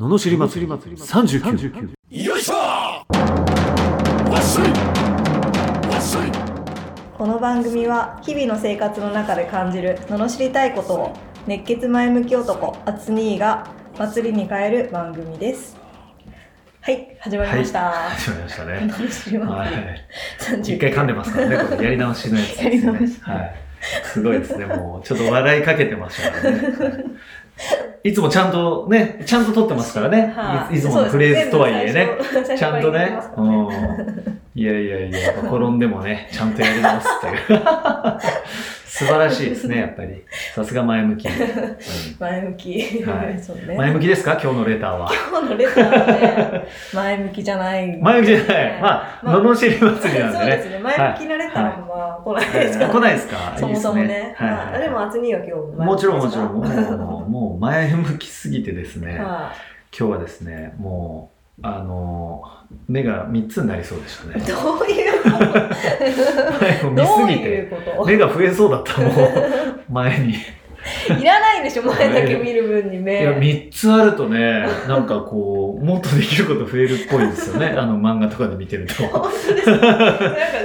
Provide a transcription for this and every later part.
ののしり祭り。39よいしょ！わっしょい！わっしょい！この番組は日々の生活の中で感じる罵りたいことを熱血前向き男アツニーが祭りに変える番組です。はい始まりました、始まりましたね。罵りはい祭り。39一回噛んでますからね、これやり直しのやつですね。やり直し。はい。すごいですね、もう、ちょっと笑いかけてましたからね。はいいつもちゃんとね、ちゃんと撮ってますからね。はいいいつものフレーズとはいえね。ちゃんとね。ううん。いやいやいや、転んでもね、ちゃんとやり直すっていう。素晴らしいですね、やっぱり。さすが前向き。うん前向き、はいね前向きですか？今日のレターは。今日のレターはね前向きじゃない 前向きじゃない。まあ、まあ罵り祭りなんでね。そうですね前向きなレターもまあ来ないですから、はい来ないですか？そもそもね。いいですまあ、はいでもアツニーは今日もちろんもちろん、んもう、もうもう前向きすぎてですね、は今日はですね、もう、あの、目が3つになりそうでした い、ね。どういうこと？見すぎて、目が増えそうだった、もう、前に。いらないでしょ前だけ見る分にい目や、3つあるとね、なんかこう、もっとできること増えるっぽいですよね、あの漫画とかで見てると。本当ですか？なんか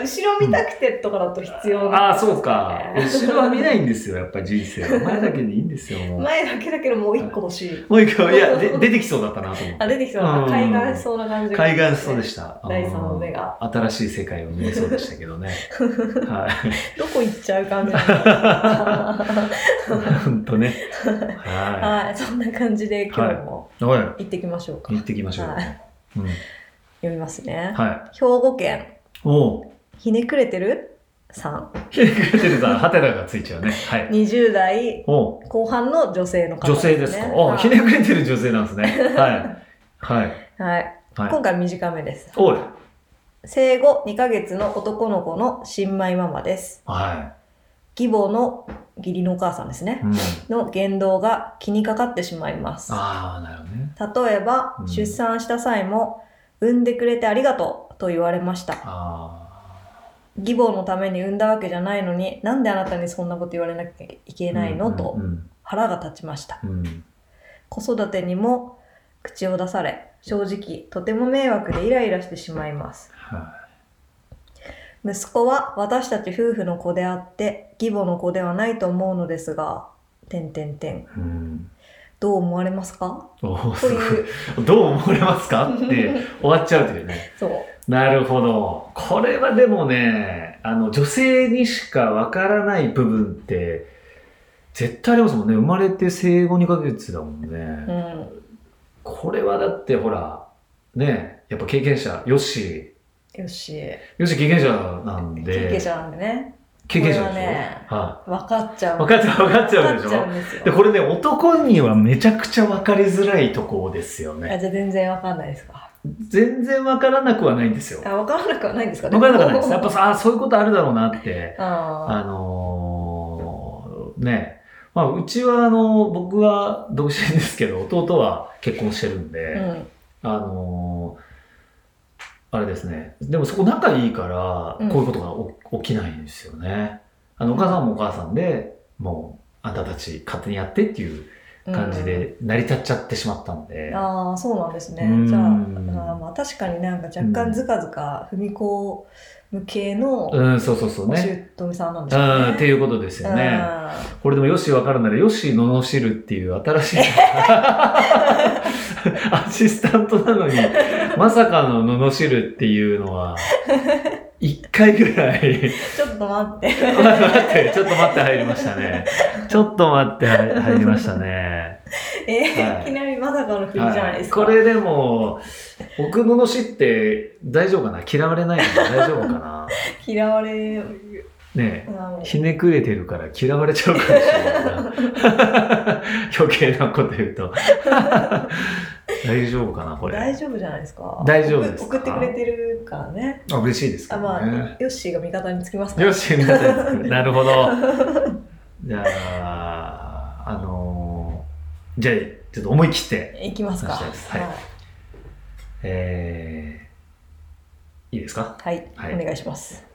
後ろ見たくてとかだと必要ああ、そうか。後ろは見ないんですよ、やっぱり人生は。前だけでいいんですよ、もう。前だけだけどもう一個欲しいもう一個、いや、で出てきそうだったなと思って。あ出てきそううん海岸しそうな感じが海岸しそうでした。第三の目がうん新しい世界を見えそうでしたけどね。はい。どこ行っちゃう感じ 本当ね。は はいそんな感じで今日も行ってきましょうか、行ってきましょう。読みますね、は兵庫県い。おう。ひねくれてる？さんひねくれてるさ、ハテナがついちゃうね。はい。20代。後半の女性の方女性ですか？おひねくれてる女性なんですね。はい。はい。はい、はい。今回短めですおい。生後2ヶ月の男の子の新米ママですは義母の義理のお母さんですねい。うん。の言動が気にかかってしまいますああ、なるほどね。例えば、うん出産した際も産んでくれてありがとうと言われましたあ義母のために産んだわけじゃないのになんであなたにそんなこと言われなきゃいけあ。ないの、とうん。腹が立ちましたうん。うん子育てにも口を出され正直とても迷惑でイライラしてしまいますは息子は私たち夫婦の子であって義母の子ではないと思うのですが。どう思われますか？どう思われますか？って終わっちゃうというね。そうなるほど。これはでもね、あの、女性にしかわからない部分って、絶対ありますもんね。生まれて生後2ヶ月だもんね。うんこれはだってほら、ね、やっぱ経験者、よし、よしよし経験者なんで。経験者なんでね経験者でしょ？ねは分かっちゃい。う分かっちゃう、分かっちゃうでしょ？んでで、これね、男にはめちゃくちゃ分かりづらいところですよあね。じゃあ全然分かんないですか？全然分からなくはないんですよ。あ分からなくはないんですか？分からなくはないです。やっぱさ、あそういうことあるだろうなって。ああのーね、まあ、うちは、あの、僕は独身ですけど、弟は結婚してるんーで、うんあのーあれですね。でもそこ仲いいから、うんこういうことがお起きないんですよね。あの、お母さんもお母さんで、もう、あんたたち勝手にやってっていう感じで成り立っちゃってしまったんで。ああそうなんですねうんじゃああーまあ確かになんか若干ずかずか踏み込む系のうん、そうそうそうおね。姑さんなんうでしょうねん、っていうことですよね。これでもよしわかるなら、よし罵るっていう新しい アシスタントなのに、まさかの罵るっていうのは、一回ぐらい、ちょっと待って 待って、ちょっと待って入りましたね。ちょっと待って入入りましたね。えーはいいきなりまさかの振りじゃないですか、これでも、僕罵って大丈夫かな？嫌われないの大丈夫かな？嫌われねひねくれてるから嫌われちゃうかもしれないな。余計なこと言うと。大丈夫かなこれ？大丈夫じゃないですか大丈夫ですか？送ってくれてるからねあ、嬉しいですけどあまあ、ね。ヨッシーが味方につきますからよし、皆さん作る。なるほど。じゃあ、あのーじゃあ、ちょっと思い切って、いきますか。そうです。はい。えー、いいですか？はい、はい。お願いします。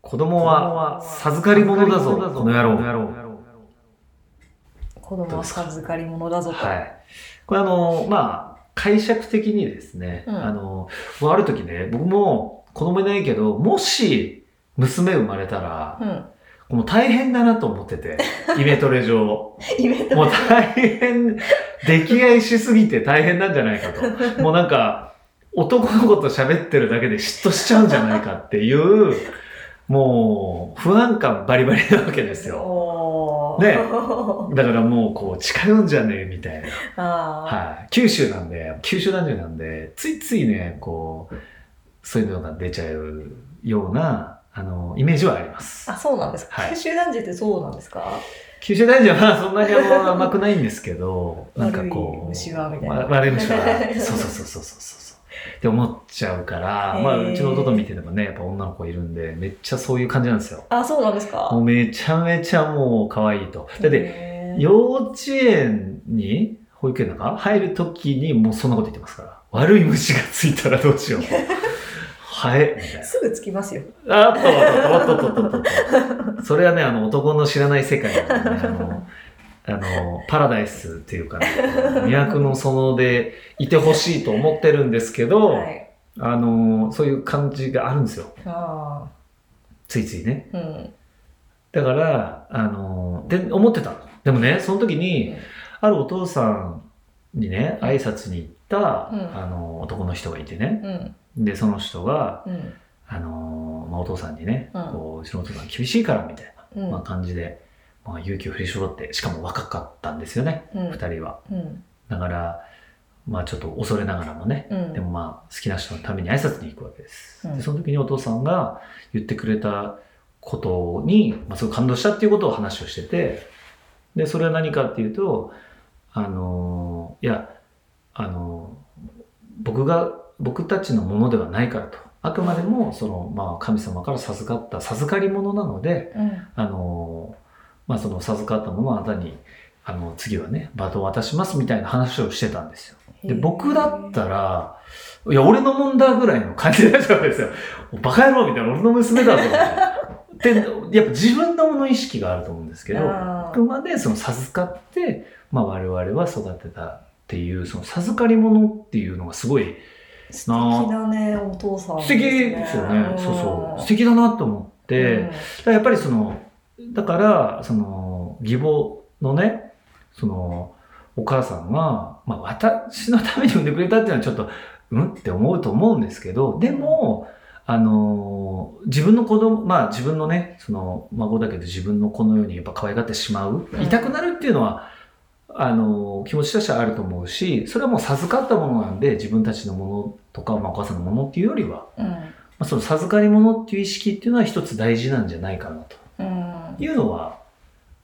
子供は授かり物だぞ、この野郎。子供は授かり物だぞと、はい。これあの、まあ、解釈的にですね、うん。あの、ある時ね、僕も子供いないけど、もし娘生まれたら、うん。もう大変だなと思ってて、イメトレ上。イベントもう大変、溺愛しすぎて大変なんじゃないかと。もうなんか、男の子と喋ってるだけで嫉妬しちゃうんじゃないかっていう、もう、不安感バリバリなわけですよ。ねだからもう、こう、近寄んじゃねえみたいな。はい。九州なんで、九州男女なんで、ついついね、こう、そういうのが出ちゃうような、あの、イメージはあります。あ、そうなんですか。はい九州男児ってそうなんですか？九州男女はそんなに甘くないんですけど、なんか悪いこう。虫はみたいなわ悪い虫は。そうそうそうそうそうそう。って思っちゃうから、まあ、うちの弟見ててもね、やっぱ女の子いるんで、めっちゃそういう感じなんですよ。あ、そうなんですか？もうめちゃめちゃもう可愛いと。だって、幼稚園に、保育園なんか入るときにもうそんなこと言ってますから。悪い虫がついたらどうしよう。ハエみたいな。すぐつきますよ。あっとっとっとっとっとっと。それはね、あの、男の知らない世界なんでね、あの、あの、パラダイスっていうか、ね、魅惑の園でいてほしいと思ってるんですけど、はい。あの、そういう感じがあるんですよ。あついついね。あ。うん。だから、あの、で、思ってたの。でもね、その時に、あるお父さんにね、挨拶に行った、うんあの、男の人がいてね。うん。で、その人が、うん。あの、まあ、お父さんにね、うんこう、うちのお父さん厳しいから、みたいな。うん。まあ、感じで、まあ、勇気を振り絞って、しかも若かったんですよね、うん二人は。うん。だから、まあちょっと恐れながらもね、うん。でもまあ好きな人のために挨拶に行くわけです。うんで、その時にお父さんが言ってくれたことに、まあすごい感動したっていうことを話をしてて、で、それは何かっていうと、あのいや、あの僕が、僕たちのものではないからと。あくまでも、その、まあ神様から授かった授かり物なので、うん。あのまあその授かったものをあなたに、あの、次はね、バトンを渡しますみたいな話をしてたんですよ。で、僕だったら、いや、俺のもんだぐらいの感じになっちゃうんですよ。バカ野郎みたいな、俺の娘だぞ。みたいなで、やっぱ自分のもの意識があると思うんですけど、あくまでその授かって、まあ我々は育てたっていう、その授かり物っていうのがすごい素敵だね、お父さん、素敵ですよね。そうそう。素敵だなと思って、だからやっぱりその、だから、その、義母のね、その、お母さんが、まあ私のために産んでくれたっていうのはちょっと、うん？って思うと思うんですけど、でも、あの自分の子供、まあ自分のね、その孫だけど自分の子のようにやっぱ可愛がってしまう、うん。痛くなるっていうのは、あの気持ちとしてはあると思うし、それはもう授かったものなんで、自分たちのものとか、まあお母さんのものっていうよりは、うん。まあ、その授かり物っていう意識っていうのは一つ大事なんじゃないかなとうん。いうのは、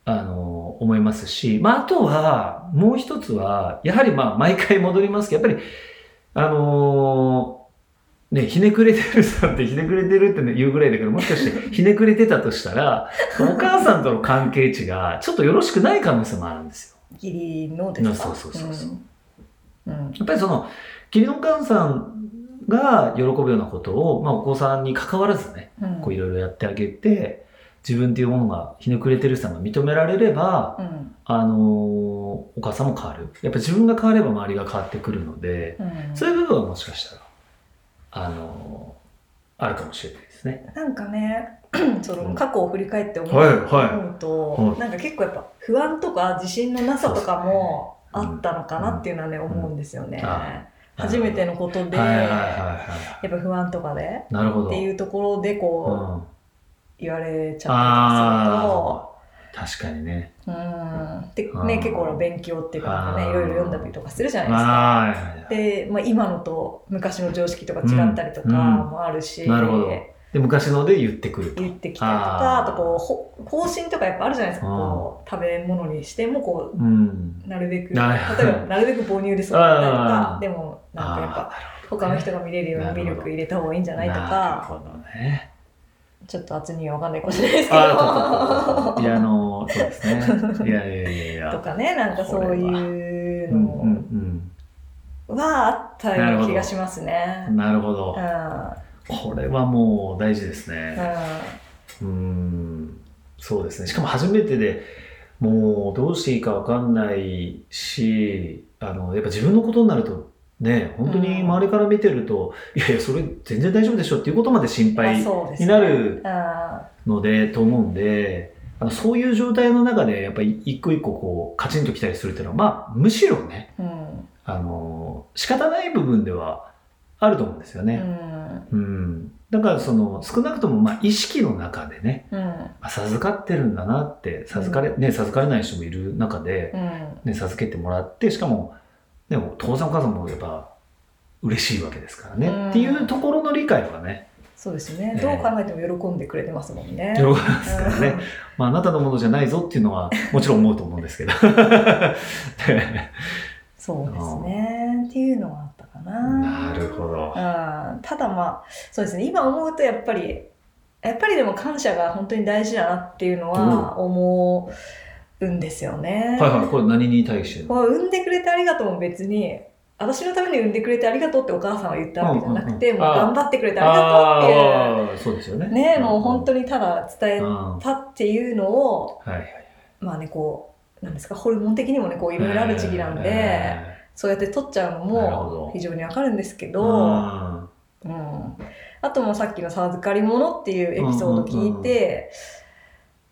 あの、思いますし、まあ、あとは、もう一つは、やはりまあ、毎回戻りますけど、やっぱり、あのね、ひねくれてるさんってひねくれてるって言うぐらいだけど、もしかして ひねくれてたとしたら、お母さんとの関係値がちょっとよろしくない可能性もあるんですよ。義理のですか？そうそうそうそううん。うん。やっぱりその、義理のお母さんが喜ぶようなことを、まあ、お子さんに関わらずね、うん。こういろいろやってあげて、自分っていうものがひねくれてるさが認められれば、うん。あのーお母さんも変わる。やっぱ自分が変われば周りが変わってくるので、うん。そういう部分はもしかしたら、あのーあるかもしれないですね。なんかね、その過去を振り返って思う,、と、はいなんか結構やっぱ不安とか自信のなさとかもあったのかなっていうのはね、思うんですよね。あ初めてのことで、やはっぱ不安とかでい。なるほど。っていうところでうん、こう、言われちゃったりとかああ、確かにね。すると、うん。でね、結構勉強っていうかね、いろいろ読んだりとかするじゃないですか。で、まあ、今のと昔の常識とか違ったりとかうんもあるし、なるほどで、昔ので言ってくると。言ってきたりとかあとこうほ方針とかやっぱあるじゃないですかこう食べ物にしてもこうん。うなるべく例えはいば なるべく母乳で育てたりとかでもなんかやっあぱ他の人が見れるようにミルク入れた方がいいんじゃないとなるかほどね。ちょっと厚には分かんないかもしれないですけどいや、あの、そうですね。いやいやいやいや。とかねなんかそういうのはあったような気がしますねうん。。なるほどう。んこれはもう大事ですね。ううん。そうですね。しかも初めてで、もうどうしていいかわかんないし、あの、やっぱ自分のことになると、ね、本当に周りから見てると、いやいや、それ全然大丈夫でしょっていうことまで心配にねなるあので、と思うんで、あのそういう状態の中で、やっぱり一個一個こう、カチンときたりするっていうのは、まあ、むしろね、ーうんあの、仕方ない部分ではあると思うんですようね。ん。うん。だから、その、少なくとも、まあ、意識の中でね、うん。まあ授かってるんだなって、授かれ、ね、授かれない人もいる中で、うん。ね、授けてもらって、しかも、ね、お父さんお母さんもやっぱ、嬉しいわけですからね、うん。っていうところの理解はね、そうですね。ええ。どう考えても喜んでくれてますもんね。喜びますからね。まあ、あなたのものじゃないぞっていうのは、もちろん思うと思うんですけど。そうですねっていうのはあったかななるほど。うんただまあそうですね今思うとやっぱりやっぱりでも感謝が本当に大事だなっていうのは思うんですよね。はいはい、これ何に対して？産んでくれてありがとうも別に私のために産んでくれてありがとうってお母さんは言ったわけじゃなくて、うんうんうんもう頑張ってくれてありがとうっていうそうですよね。ねもう本当に。にただ伝えたっていうのをいはい。まあねこうなんですかホルモン的にもねこういろいろある時期なんで、えそうやって取っちゃうのも非常にわかるんですけーど。うん。うん、あともさっきの「授かり物」っていうエピソード聞いて、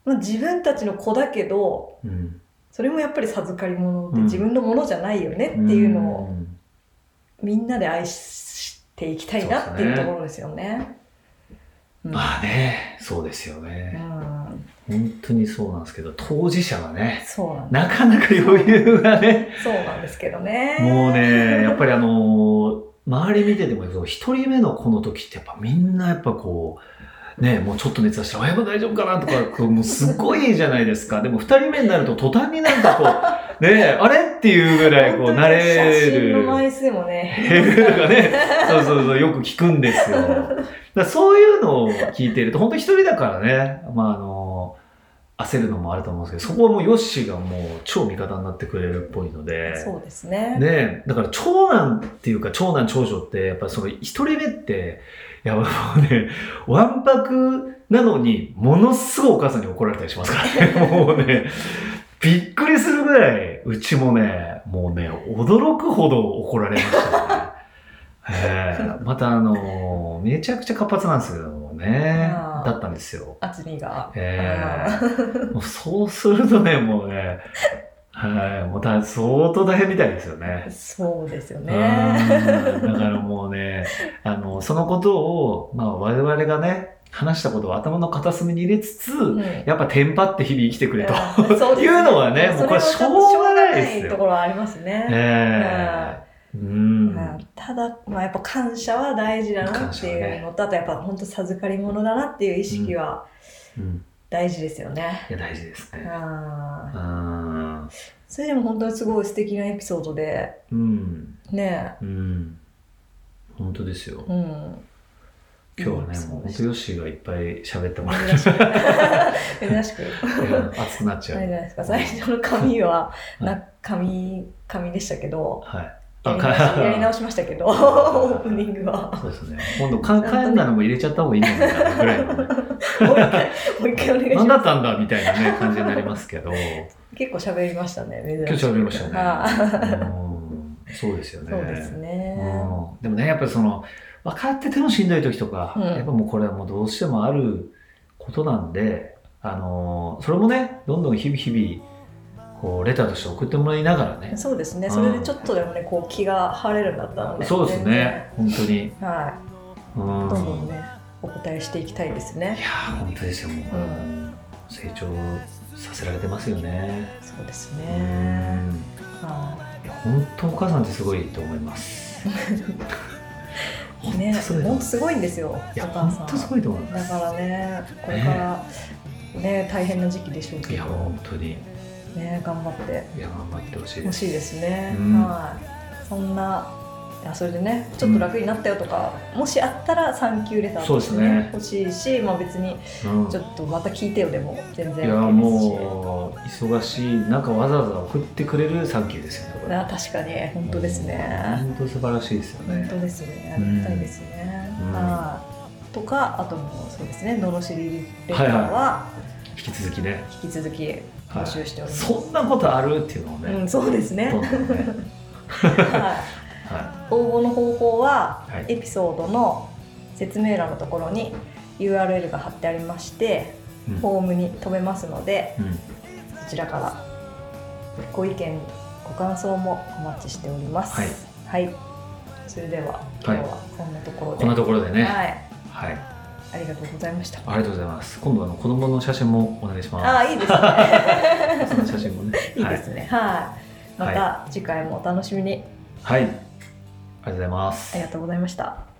まあ、自分たちの子だけどうん。それもやっぱり授かり物ってうん。自分のものじゃないよねっていうのをん。みんなで愛していきたいなっていうところですよね。うん。まあね、そうですようね。ん、本当にそうなんですけど、当事者はね、そうなんなかなか余裕がね、そうなんですけどね。もうね、やっぱりあのー周り見てても、一人目の子の時ってやっぱみんなやっぱこう、ね、もうちょっと熱出して、親も大丈夫かな？とか、こうもうすごいじゃないですか。でも二人目になると途端になんかこう、ね、あれ？っていうぐらいこう慣れ写真のる。枚数もね。減るとかね、そうそうそう、よく聞くんですよ。だそういうのを聞いていると、本当一人だからね、まああの、焦るのもあると思うんですけど、そこはもうヨッシーがもう超味方になってくれるっぽいので、そうですね。ねだから長男っていうか長男長女って、やっぱその一人目って、いやもうね、わんぱくなのに、ものすごいお母さんに怒られたりしますからね。もうね、びっくりするぐらい、うちもね、もうね、驚くほど怒られましたよね。ええまたあの、めちゃくちゃ活発なんですよね。あーだったんですよ。厚みが。えあえもうそうするとね、もうね、はい、もうだ相当大変みたいですよねー。そうですようんね。だからもうね、あの、そのことを、まあ我々がね、話したことを頭の片隅に入れつつ、うんやっぱテンパって日々生きてくれと。うん いうのはねもうこれそはしょうがないですよところはありますね。ええうん。うんただ、まあ、やっぱ感謝は大事だなっていうねのと、あとやっぱ本当授かり物だなっていう意識はうん。大事ですよね。いや、大事ですね。あーうん。それでも本当にすごい素敵なエピソードでうん。ねうん。本当ですよ。うん今日はね、そうもう本ヨッシーがいっぱい喋ってもらって、珍しく 珍しく熱くなっちゃう。ないじゃないですか？最初の紙はいな紙紙でしたけどはい。やり直しましたけど オープニングはそうですね。今度、かカエンなのも入れちゃった方がいいんじゃないかなぐらいのね。もう一回もう一回お願いし何だまったんだみたいなね、感じになりますけど。す結構喋りましたね珍しく今日喋りましたはいね。うんそうですよね。そうですねうんでもね、やっぱりその、分かっててもしんどい時とか、うんやっぱもうこれはもうどうしてもあることなんで、あのーそれもね、どんどん日々日々、こう、レターとして送ってもらいながらね。そうですねそれでちょっとでもねこう気が晴れるんだったらねそうですね、本当に。はうんいどんどんねお答えしていきたいですいねやー、本当ですよ、もう。うん成長させられてますよね。そうですうねん。はいや本当お母さんってすごいと思います。い ね本当すごいと思うもうすごいんですよおいや、母さん本当すごいと思います。だからねこれからね大変な時期でしょういや、けど本当に。ね頑張って。いや、頑張ってほしいです。ほしいですね、うん。はい。そんないやそれでねちょっと楽になったよとか、もしあったらサンキューレターとしてそうですね。欲しいし、まあ、別にうん。ちょっとまた聞いてよでも全然いやもう忙しい中わざわざ送ってくれるサンキューですよねこ確かに本当ですね。本当素晴らしいですよね。本当ですね。ありがたいですね、うん。はい。とかあともそうですね「のろしりレター」はいは引き続きね。引き続き募集しております。そんなことあるっていうのをね、うん、そうですね。ねは。はい応募の方法は、はいエピソードの説明欄のところに URL が貼ってありまして、い、うんフォームに飛べますので、うんそちらからご意見、ご感想もお待ちしております。はい。はい。それでは今日はこんなところで、こんなところでね、はい。はい、ありがとうございました。ありがとうございます。今度はあの子供の写真もお願いします。ああ、いいですね。その写真もね。いいですね。はい。また次回もお楽しみに。はい。はい。ありがとうございますあり。がとうございました。